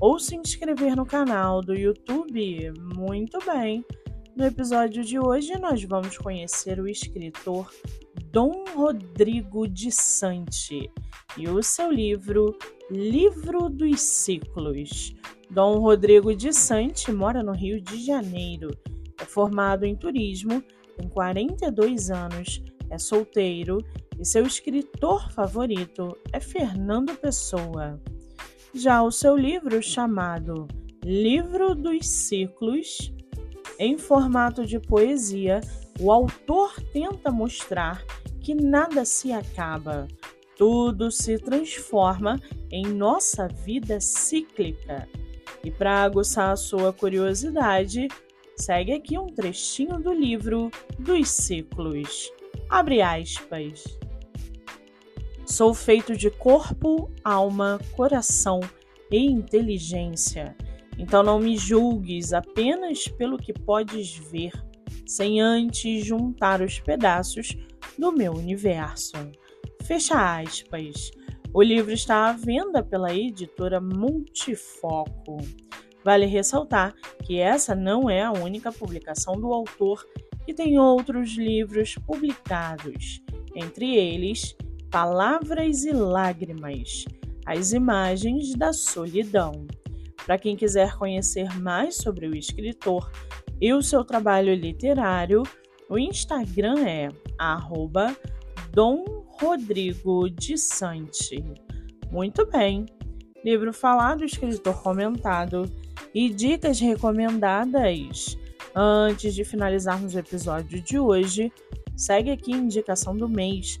ou se inscrever no canal do YouTube. Muito bem! No episódio de hoje, nós vamos conhecer o escritor Dom Rodrigo de Sante e o seu livro Livro dos Ciclos. Dom Rodrigo de Sante mora no Rio de Janeiro, é formado em turismo, tem 42 anos, é solteiro e seu escritor favorito é Fernando Pessoa. Já o seu livro, chamado Livro dos Ciclos, em formato de poesia, o autor tenta mostrar que nada se acaba, tudo se transforma em nossa vida cíclica. E para aguçar a sua curiosidade, segue aqui um trechinho do livro dos ciclos. Abre aspas. Sou feito de corpo, alma, coração e inteligência. Então não me julgues apenas pelo que podes ver, sem antes juntar os pedaços do meu universo. Fecha aspas. O livro está à venda pela editora Multifoco. Vale ressaltar que essa não é a única publicação do autor, que tem outros livros publicados, entre eles Palavras e Lágrimas As Imagens da Solidão. Para quem quiser conhecer mais sobre o escritor e o seu trabalho literário, o Instagram é arroba Dom Rodrigo de Sante. Muito bem, livro falado, escritor comentado e dicas recomendadas. Antes de finalizarmos o episódio de hoje, segue aqui a indicação do mês